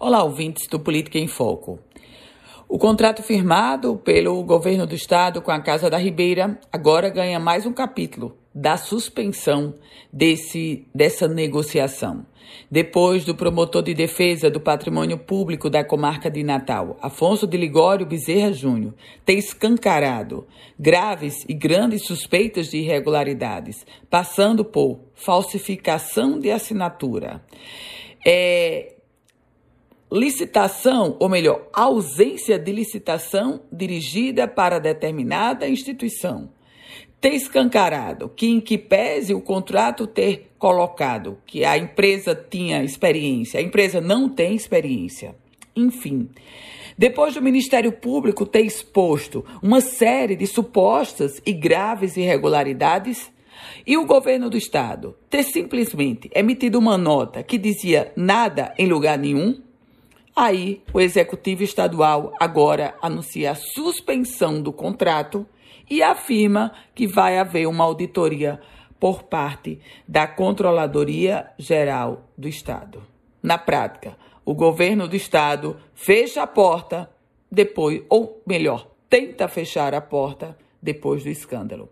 Olá, ouvintes do Política em Foco. O contrato firmado pelo governo do estado com a Casa da Ribeira agora ganha mais um capítulo da suspensão desse, dessa negociação. Depois do promotor de defesa do patrimônio público da comarca de Natal, Afonso de Ligório Bezerra Júnior, ter escancarado graves e grandes suspeitas de irregularidades, passando por falsificação de assinatura. É, licitação, ou melhor, ausência de licitação dirigida para determinada instituição, ter escancarado que, em que pese o contrato ter colocado que a empresa tinha experiência, a empresa não tem experiência. Enfim, depois do Ministério Público ter exposto uma série de supostas e graves irregularidades, e o governo do estado ter simplesmente emitido uma nota que dizia nada em lugar nenhum, Aí, o executivo estadual agora anuncia a suspensão do contrato e afirma que vai haver uma auditoria por parte da Controladoria Geral do Estado. Na prática, o governo do estado fecha a porta depois, ou melhor, tenta fechar a porta depois do escândalo.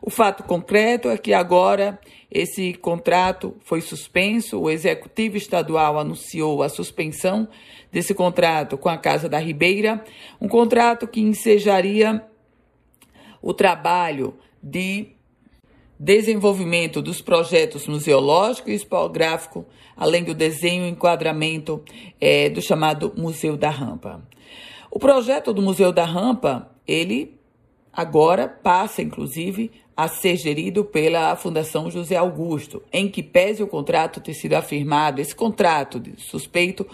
O fato concreto é que agora esse contrato foi suspenso, o executivo estadual anunciou a suspensão desse contrato com a Casa da Ribeira, um contrato que ensejaria o trabalho de desenvolvimento dos projetos museológico e expográfico, além do desenho e enquadramento é, do chamado Museu da Rampa. O projeto do Museu da Rampa, ele agora passa, inclusive, a ser gerido pela Fundação José Augusto, em que pese o contrato ter sido afirmado, esse contrato suspeito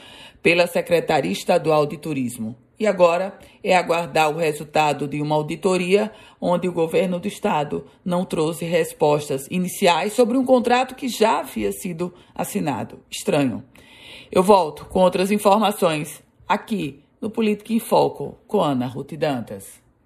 pela Secretaria Estadual de Turismo. E agora é aguardar o resultado de uma auditoria onde o governo do estado não trouxe respostas iniciais sobre um contrato que já havia sido assinado. Estranho. Eu volto com outras informações aqui no Política em Foco com Ana Ruth Dantas.